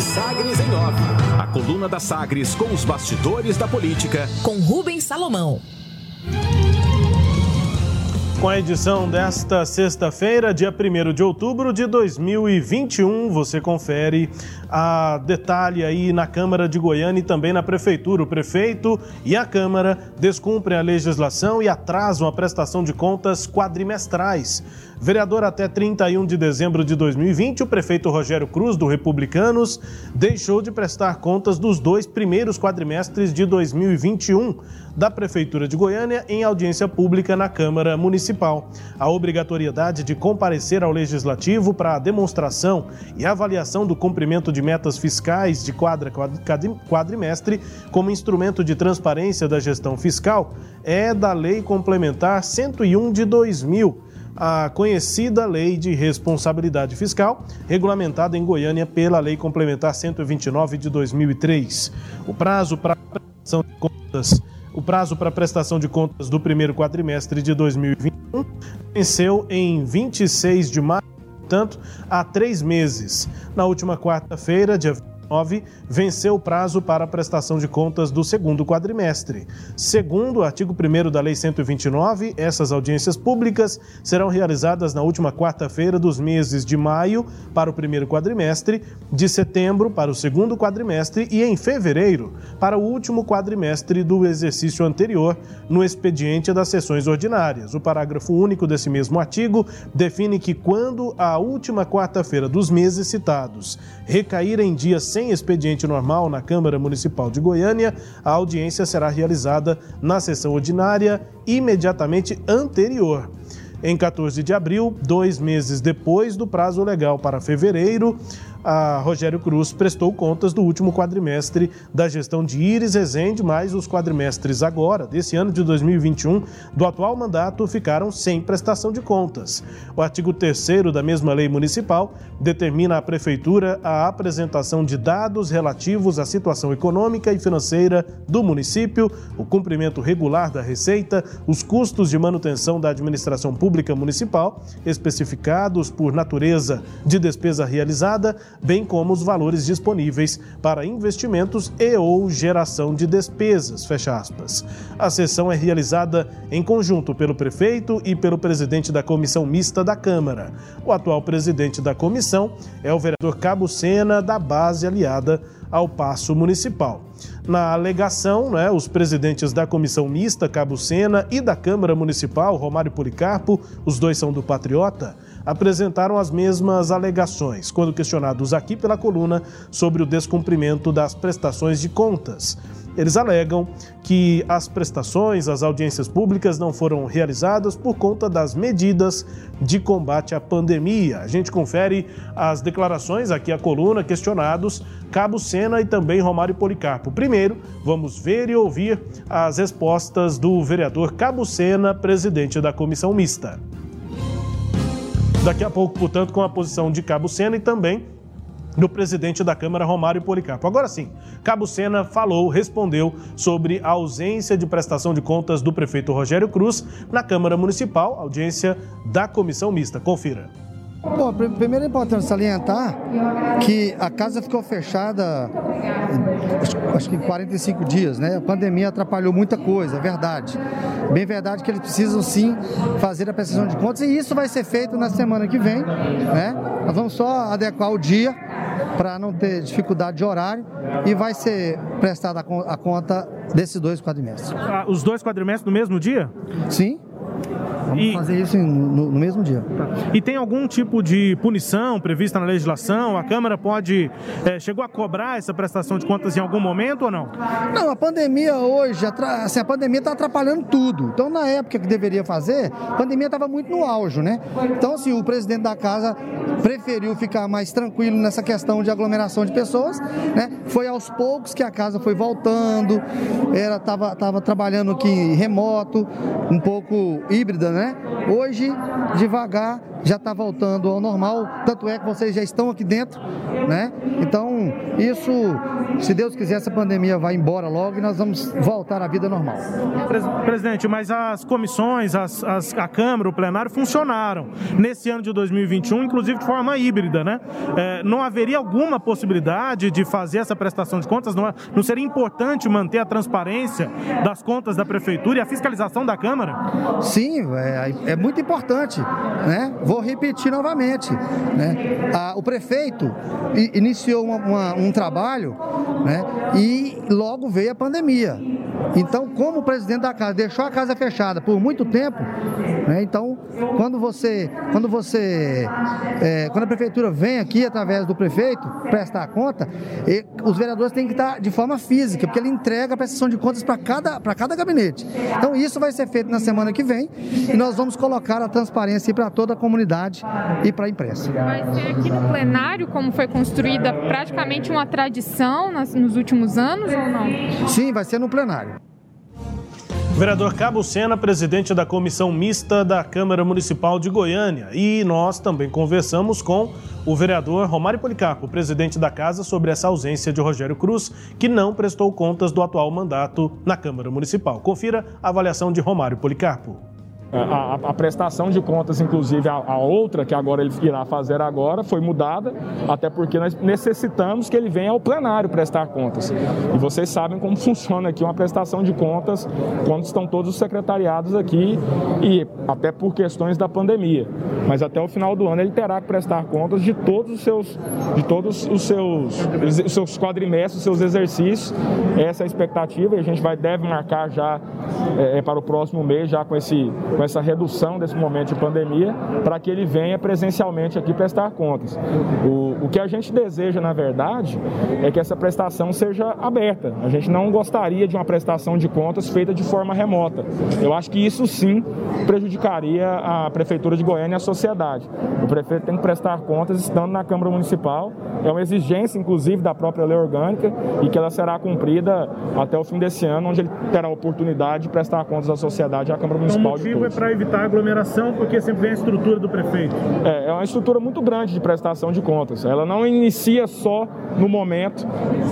Sagres em off. A coluna da Sagres com os bastidores da política. Com Rubens Salomão. Com a edição desta sexta-feira, dia 1 de outubro de 2021, você confere a detalhe aí na Câmara de Goiânia e também na Prefeitura. O prefeito e a Câmara descumprem a legislação e atrasam a prestação de contas quadrimestrais. Vereador até 31 de dezembro de 2020, o prefeito Rogério Cruz, do Republicanos, deixou de prestar contas dos dois primeiros quadrimestres de 2021 da Prefeitura de Goiânia em audiência pública na Câmara Municipal. A obrigatoriedade de comparecer ao Legislativo para a demonstração e avaliação do cumprimento de metas fiscais de quadra quadrimestre como instrumento de transparência da gestão fiscal é da Lei Complementar 101 de 2000 a conhecida Lei de Responsabilidade Fiscal, regulamentada em Goiânia pela Lei Complementar 129 de 2003. O prazo para prestação de contas, o prazo para prestação de contas do primeiro quadrimestre de 2021 venceu em 26 de maio, portanto, há três meses. Na última quarta-feira, dia 2019 venceu o prazo para a prestação de contas do segundo quadrimestre. Segundo o artigo 1 da Lei 129, essas audiências públicas serão realizadas na última quarta-feira dos meses de maio para o primeiro quadrimestre, de setembro para o segundo quadrimestre e em fevereiro para o último quadrimestre do exercício anterior, no expediente das sessões ordinárias. O parágrafo único desse mesmo artigo define que quando a última quarta-feira dos meses citados recair em dia sem expediente normal na Câmara Municipal de Goiânia, a audiência será realizada na sessão ordinária imediatamente anterior. Em 14 de abril, dois meses depois do prazo legal para fevereiro, a Rogério Cruz prestou contas do último quadrimestre da gestão de Iris Rezende, mas os quadrimestres agora, desse ano de 2021, do atual mandato, ficaram sem prestação de contas. O artigo 3 da mesma lei municipal determina à Prefeitura a apresentação de dados relativos à situação econômica e financeira do município, o cumprimento regular da receita, os custos de manutenção da administração pública municipal, especificados por natureza de despesa realizada, bem como os valores disponíveis para investimentos e ou geração de despesas, fecha aspas. A sessão é realizada em conjunto pelo prefeito e pelo presidente da comissão mista da Câmara. O atual presidente da comissão é o vereador Cabo Sena, da base aliada ao Paço Municipal. Na alegação, né, os presidentes da Comissão Mista, Cabo Sena, e da Câmara Municipal, Romário Policarpo, os dois são do Patriota, apresentaram as mesmas alegações quando questionados aqui pela coluna sobre o descumprimento das prestações de contas. Eles alegam que as prestações, as audiências públicas não foram realizadas por conta das medidas de combate à pandemia. A gente confere as declarações aqui à coluna, questionados Cabo Sena e também Romário Policarpo. Primeiro, vamos ver e ouvir as respostas do vereador Cabo Sena, presidente da comissão mista. Daqui a pouco, portanto, com a posição de Cabo Sena e também do presidente da Câmara, Romário Policarpo. Agora sim, Cabo Sena falou, respondeu sobre a ausência de prestação de contas do prefeito Rogério Cruz na Câmara Municipal, audiência da comissão mista. Confira. Bom, primeiro é importante salientar que a casa ficou fechada acho que 45 dias, né? A pandemia atrapalhou muita coisa, é verdade. Bem verdade que eles precisam sim fazer a prestação de contas e isso vai ser feito na semana que vem, né? Nós vamos só adequar o dia para não ter dificuldade de horário e vai ser prestada a conta desses dois quadrimestres. Ah, os dois quadrimestres no mesmo dia? Sim. Vamos e... fazer isso no, no mesmo dia. Tá. E tem algum tipo de punição prevista na legislação? A Câmara pode. É, chegou a cobrar essa prestação de contas em algum momento ou não? Não, a pandemia hoje, assim, a pandemia está atrapalhando tudo. Então, na época que deveria fazer, a pandemia estava muito no auge, né? Então, assim, o presidente da casa preferiu ficar mais tranquilo nessa questão de aglomeração de pessoas, né? Foi aos poucos que a casa foi voltando, era tava, tava trabalhando aqui remoto, um pouco híbrida, né? Hoje, devagar, já está voltando ao normal, tanto é que vocês já estão aqui dentro, né? Então, isso, se Deus quiser, essa pandemia vai embora logo e nós vamos voltar à vida normal. Presidente, mas as comissões, as, as, a Câmara, o plenário funcionaram nesse ano de 2021, inclusive de forma híbrida, né? É, não haveria alguma possibilidade de fazer essa prestação de contas? Não, não seria importante manter a transparência das contas da Prefeitura e a fiscalização da Câmara? Sim, é, é muito importante, né? Vou repetir novamente, né? o prefeito iniciou uma, uma, um trabalho, né? E logo veio a pandemia. Então, como o presidente da casa deixou a casa fechada por muito tempo, né? então, quando você, quando você, é, quando a prefeitura vem aqui através do prefeito prestar conta, e, os vereadores têm que estar de forma física, porque ele entrega a prestação de contas para cada, para cada gabinete. Então, isso vai ser feito na semana que vem e nós vamos colocar a transparência para toda a comunidade e para a imprensa. Vai ser aqui no plenário, como foi construída praticamente uma tradição nos últimos anos ou não? Sim, vai ser no plenário. Vereador Cabo Sena, presidente da comissão mista da Câmara Municipal de Goiânia. E nós também conversamos com o vereador Romário Policarpo, presidente da casa, sobre essa ausência de Rogério Cruz, que não prestou contas do atual mandato na Câmara Municipal. Confira a avaliação de Romário Policarpo. A, a, prestação de contas, inclusive a, a, outra que agora ele irá fazer agora, foi mudada, até porque nós necessitamos que ele venha ao plenário prestar contas. E vocês sabem como funciona aqui uma prestação de contas quando estão todos os secretariados aqui e até por questões da pandemia. Mas até o final do ano ele terá que prestar contas de todos os seus, de todos os seus, os seus quadrimestres, os seus exercícios. Essa é a expectativa e a gente vai deve marcar já é, para o próximo mês já com esse com essa redução desse momento de pandemia, para que ele venha presencialmente aqui prestar contas. O, o que a gente deseja, na verdade, é que essa prestação seja aberta. A gente não gostaria de uma prestação de contas feita de forma remota. Eu acho que isso sim prejudicaria a Prefeitura de Goiânia e a sociedade. O prefeito tem que prestar contas estando na Câmara Municipal. É uma exigência, inclusive, da própria lei orgânica e que ela será cumprida até o fim desse ano, onde ele terá a oportunidade de prestar contas à sociedade e à Câmara Municipal de é para evitar aglomeração, porque sempre vem a estrutura do prefeito. É, é uma estrutura muito grande de prestação de contas. Ela não inicia só no momento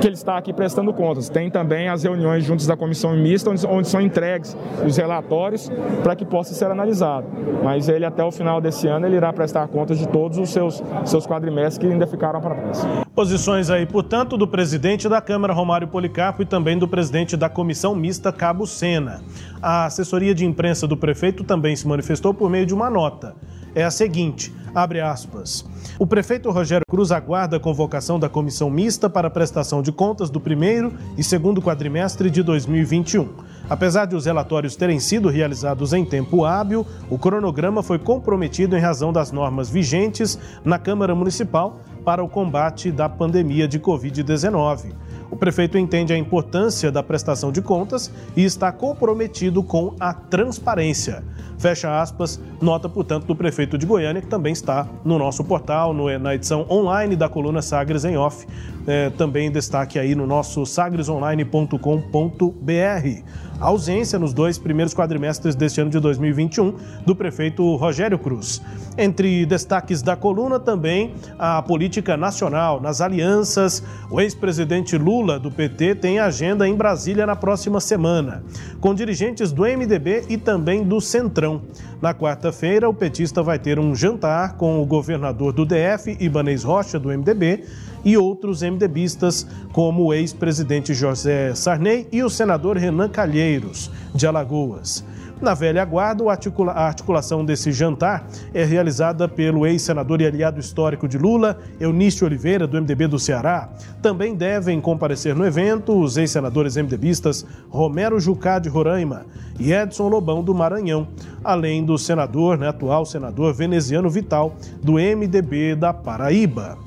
que ele está aqui prestando contas. Tem também as reuniões juntos da comissão mista, onde, onde são entregues os relatórios para que possa ser analisado. Mas ele, até o final desse ano, ele irá prestar contas de todos os seus, seus quadrimestres que ainda ficaram para trás. Posições aí, portanto, do presidente da Câmara, Romário Policarpo, e também do presidente da comissão mista, Cabo Sena. A assessoria de imprensa do prefeito também se manifestou por meio de uma nota. É a seguinte, abre aspas. O prefeito Rogério Cruz aguarda a convocação da comissão mista para a prestação de contas do primeiro e segundo quadrimestre de 2021. Apesar de os relatórios terem sido realizados em tempo hábil, o cronograma foi comprometido em razão das normas vigentes na Câmara Municipal para o combate da pandemia de Covid-19. O prefeito entende a importância da prestação de contas e está comprometido com a transparência. Fecha aspas, nota, portanto, do prefeito de Goiânia, que também está no nosso portal, no, na edição online da coluna Sagres em Off. É, também destaque aí no nosso sagresonline.com.br a ausência nos dois primeiros quadrimestres deste ano de 2021 do prefeito Rogério Cruz. Entre destaques da coluna também a política nacional. Nas alianças, o ex-presidente Lula do PT tem agenda em Brasília na próxima semana, com dirigentes do MDB e também do Centrão. Na quarta-feira, o petista vai ter um jantar com o governador do DF, Ibanez Rocha, do MDB, e outros MDBistas, como o ex-presidente José Sarney e o senador Renan Calheiros, de Alagoas. Na velha guarda, a articulação desse jantar é realizada pelo ex-senador e aliado histórico de Lula, Eunício Oliveira, do MDB do Ceará. Também devem comparecer no evento os ex-senadores MDBistas Romero Jucá, de Roraima, e Edson Lobão, do Maranhão, além do senador, né, atual senador veneziano Vital, do MDB da Paraíba.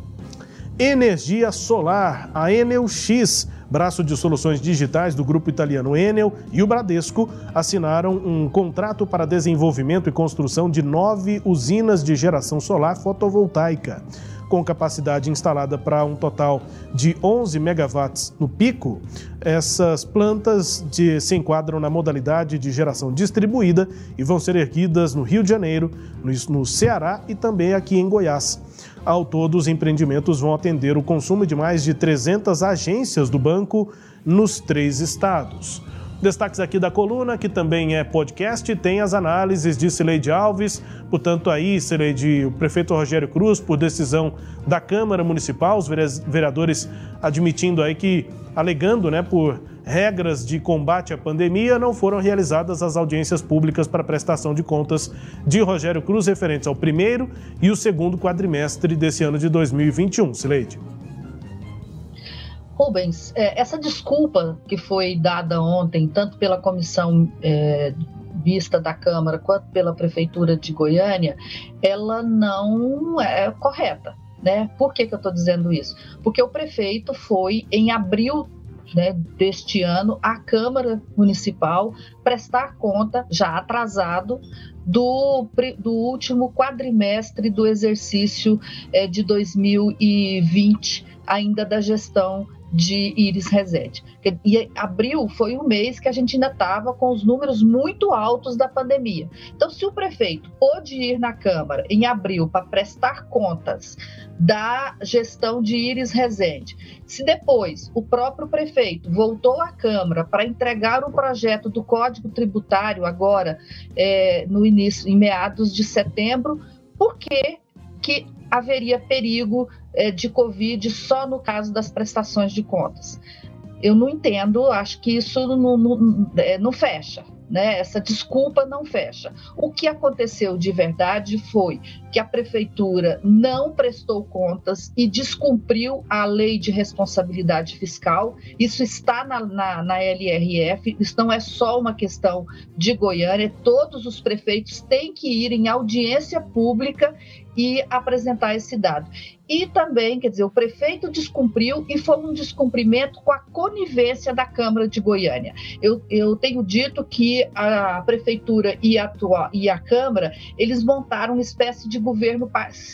Energia solar, a Enel X braço de soluções digitais do grupo italiano Enel e o Bradesco assinaram um contrato para desenvolvimento e construção de nove usinas de geração solar fotovoltaica. Com capacidade instalada para um total de 11 megawatts no pico. Essas plantas de, se enquadram na modalidade de geração distribuída e vão ser erguidas no Rio de Janeiro, no, no Ceará e também aqui em Goiás. Ao todo, os empreendimentos vão atender o consumo de mais de 300 agências do banco nos três estados. Destaques aqui da coluna, que também é podcast, tem as análises de Cileide Alves. Portanto, aí, Cileide, o prefeito Rogério Cruz, por decisão da Câmara Municipal, os vereadores admitindo aí que, alegando, né, por regras de combate à pandemia, não foram realizadas as audiências públicas para prestação de contas de Rogério Cruz referentes ao primeiro e o segundo quadrimestre desse ano de 2021. Cileide. Rubens, é, essa desculpa que foi dada ontem, tanto pela comissão é, vista da Câmara quanto pela Prefeitura de Goiânia, ela não é correta. Né? Por que, que eu estou dizendo isso? Porque o prefeito foi em abril né, deste ano à Câmara Municipal prestar conta, já atrasado, do, do último quadrimestre do exercício é, de 2020, ainda da gestão de Iris Rezende. E abril foi um mês que a gente ainda estava com os números muito altos da pandemia. Então, se o prefeito pôde ir na Câmara em abril para prestar contas da gestão de Iris Rezende, se depois o próprio prefeito voltou à Câmara para entregar o projeto do Código Tributário agora é, no início, em meados de setembro, por que, que haveria perigo de Covid só no caso das prestações de contas. Eu não entendo, acho que isso não, não, é, não fecha né? Essa desculpa não fecha. O que aconteceu de verdade foi que a prefeitura não prestou contas e descumpriu a lei de responsabilidade fiscal. Isso está na, na, na LRF, isso não é só uma questão de Goiânia, todos os prefeitos têm que ir em audiência pública e apresentar esse dado. E também, quer dizer, o prefeito descumpriu e foi um descumprimento com a conivência da Câmara de Goiânia. Eu, eu tenho dito que a prefeitura e a, e a Câmara, eles montaram uma espécie de governo,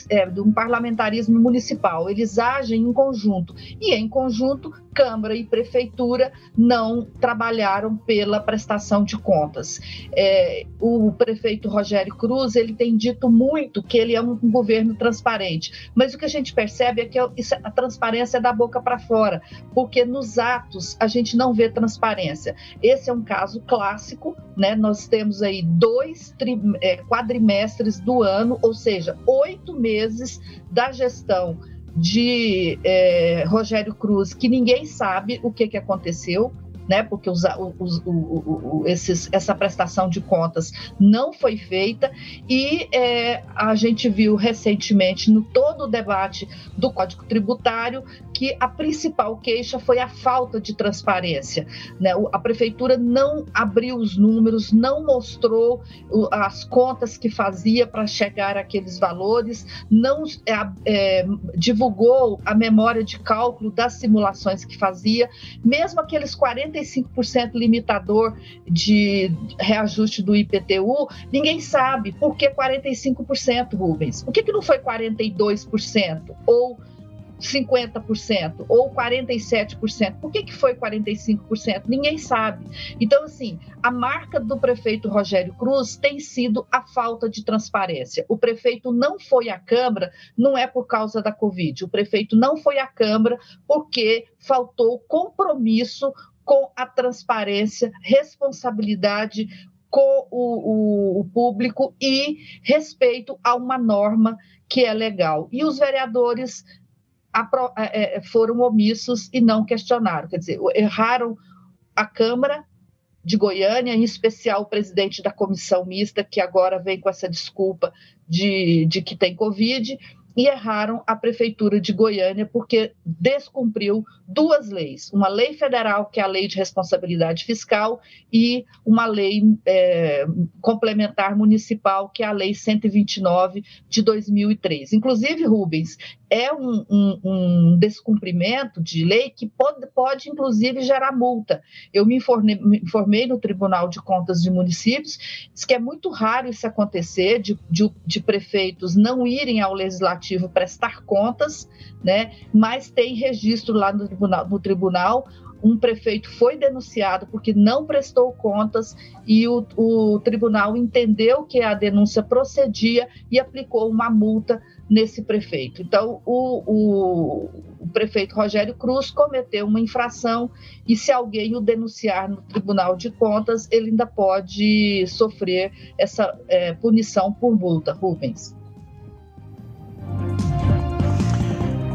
é, de um parlamentarismo municipal. Eles agem em conjunto. E em conjunto, Câmara e Prefeitura não trabalharam pela prestação de contas. É, o prefeito Rogério Cruz, ele tem dito muito que ele é um governo transparente, mas o que a gente percebe é que é a transparência é da boca para fora, porque nos atos a gente não vê transparência. Esse é um caso clássico né? Nós temos aí dois é, quadrimestres do ano, ou seja, oito meses da gestão de é, Rogério Cruz, que ninguém sabe o que, que aconteceu, né, porque os, os, o, esses, essa prestação de contas não foi feita e é, a gente viu recentemente no todo o debate do Código Tributário que a principal queixa foi a falta de transparência. Né? A prefeitura não abriu os números, não mostrou as contas que fazia para chegar àqueles valores, não é, é, divulgou a memória de cálculo das simulações que fazia, mesmo aqueles 45% limitador de reajuste do IPTU, ninguém sabe por que 45%, Rubens. Por que, que não foi 42%? Ou 50% ou 47%. Por que, que foi 45%? Ninguém sabe. Então, assim, a marca do prefeito Rogério Cruz tem sido a falta de transparência. O prefeito não foi à Câmara, não é por causa da Covid. O prefeito não foi à Câmara porque faltou compromisso com a transparência, responsabilidade com o, o, o, público e respeito a uma norma que é legal. E os vereadores é, é, foram omissos e não questionaram. Quer dizer, erraram a Câmara de Goiânia, em especial o presidente da comissão mista, que agora vem com essa desculpa de, de que tem Covid, e erraram a Prefeitura de Goiânia porque descumpriu duas leis: uma lei federal, que é a Lei de Responsabilidade Fiscal, e uma lei é, complementar municipal, que é a Lei 129 de 2003. Inclusive, Rubens, é um, um, um, descumprimento de lei que pode, pode, inclusive, gerar multa. Eu me informei, me informei, no Tribunal de Contas de Municípios, diz que é muito raro isso acontecer, de, de, de, prefeitos não irem ao Legislativo prestar contas, né? mas tem registro lá no tribunal, no tribunal um prefeito foi denunciado porque não prestou contas e o, o tribunal entendeu que a denúncia procedia e aplicou uma multa nesse prefeito. Então, o, o, o, prefeito Rogério Cruz cometeu uma infração e, se alguém o denunciar no Tribunal de Contas, ele ainda pode sofrer essa é, punição por multa. Rubens.